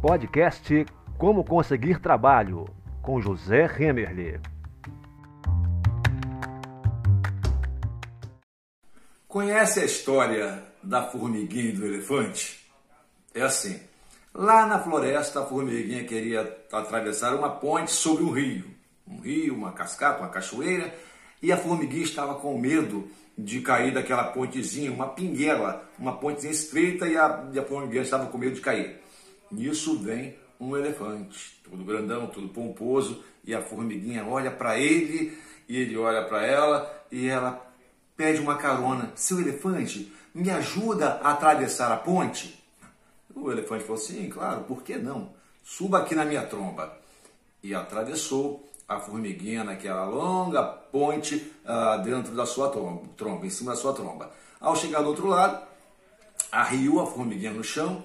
Podcast Como Conseguir Trabalho, com José Remerle. Conhece a história da formiguinha e do elefante? É assim. Lá na floresta, a formiguinha queria atravessar uma ponte sobre um rio. Um rio, uma cascata, uma cachoeira. E a formiguinha estava com medo de cair daquela pontezinha, uma pinguela, uma pontezinha estreita e a, e a formiguinha estava com medo de cair. Nisso vem um elefante, todo grandão, todo pomposo, e a formiguinha olha para ele e ele olha para ela e ela pede uma carona. Seu elefante, me ajuda a atravessar a ponte? O elefante falou: Sim, claro, por que não? Suba aqui na minha tromba. E atravessou a formiguinha naquela longa ponte uh, dentro da sua tromba, tromba, em cima da sua tromba. Ao chegar do outro lado, arriou a formiguinha no chão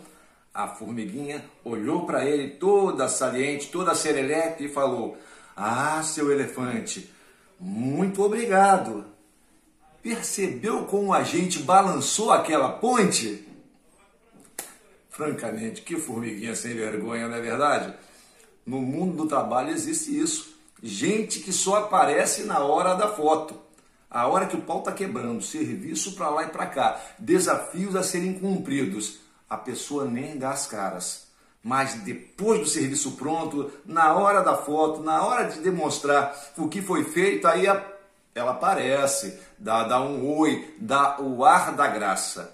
a formiguinha olhou para ele toda saliente, toda serelepe e falou: Ah, seu elefante, muito obrigado. Percebeu como a gente balançou aquela ponte? Francamente, que formiguinha sem vergonha, não é verdade? No mundo do trabalho existe isso. Gente que só aparece na hora da foto. A hora que o pau está quebrando, serviço para lá e para cá, desafios a serem cumpridos a pessoa nem dá as caras. Mas depois do serviço pronto, na hora da foto, na hora de demonstrar o que foi feito, aí ela aparece, dá, dá um oi, dá o ar da graça.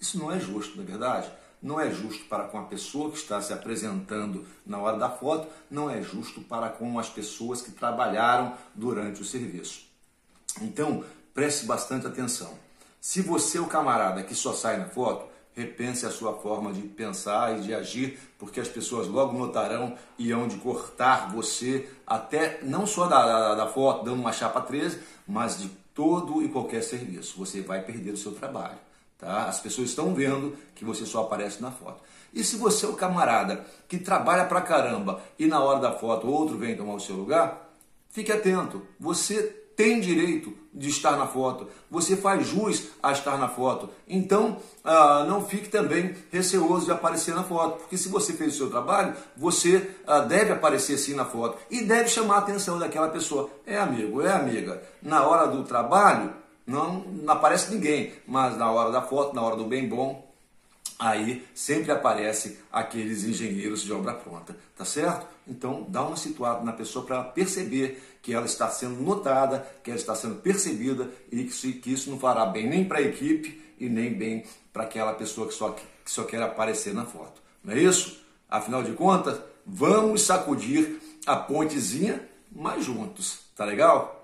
Isso não é justo, não é verdade? Não é justo para com a pessoa que está se apresentando na hora da foto, não é justo para com as pessoas que trabalharam durante o serviço. Então, preste bastante atenção. Se você é o camarada que só sai na foto, repense a sua forma de pensar e de agir, porque as pessoas logo notarão e hão de cortar você, até não só da, da, da foto, dando uma chapa 13, mas de todo e qualquer serviço. Você vai perder o seu trabalho. Tá? As pessoas estão vendo que você só aparece na foto. E se você é o camarada que trabalha pra caramba e na hora da foto outro vem tomar o seu lugar, fique atento. Você tem direito de estar na foto, você faz jus a estar na foto. Então, ah, não fique também receoso de aparecer na foto, porque se você fez o seu trabalho, você ah, deve aparecer sim na foto e deve chamar a atenção daquela pessoa. É amigo, é amiga. Na hora do trabalho, não, não aparece ninguém, mas na hora da foto, na hora do bem bom, aí sempre aparece aqueles engenheiros de obra pronta, tá certo? Então dá uma situada na pessoa para perceber que ela está sendo notada, que ela está sendo percebida e que, isso não fará bem nem para a equipe e nem bem para aquela pessoa que só, que só quer aparecer na foto. Não é isso? Afinal de contas, vamos sacudir a pontezinha mais juntos, tá legal?